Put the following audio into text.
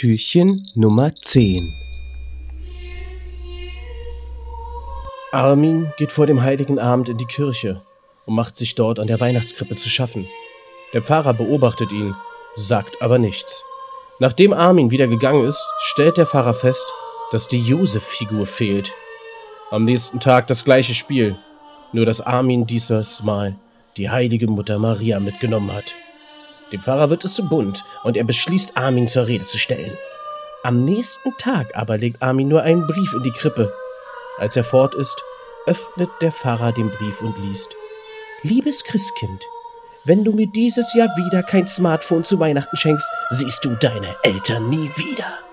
Türchen Nummer 10 Armin geht vor dem heiligen Abend in die Kirche und macht sich dort an der Weihnachtskrippe zu schaffen. Der Pfarrer beobachtet ihn, sagt aber nichts. Nachdem Armin wieder gegangen ist, stellt der Pfarrer fest, dass die Josef-Figur fehlt. Am nächsten Tag das gleiche Spiel, nur dass Armin dieses Mal die heilige Mutter Maria mitgenommen hat. Dem Pfarrer wird es zu bunt und er beschließt, Armin zur Rede zu stellen. Am nächsten Tag aber legt Armin nur einen Brief in die Krippe. Als er fort ist, öffnet der Pfarrer den Brief und liest. Liebes Christkind, wenn du mir dieses Jahr wieder kein Smartphone zu Weihnachten schenkst, siehst du deine Eltern nie wieder.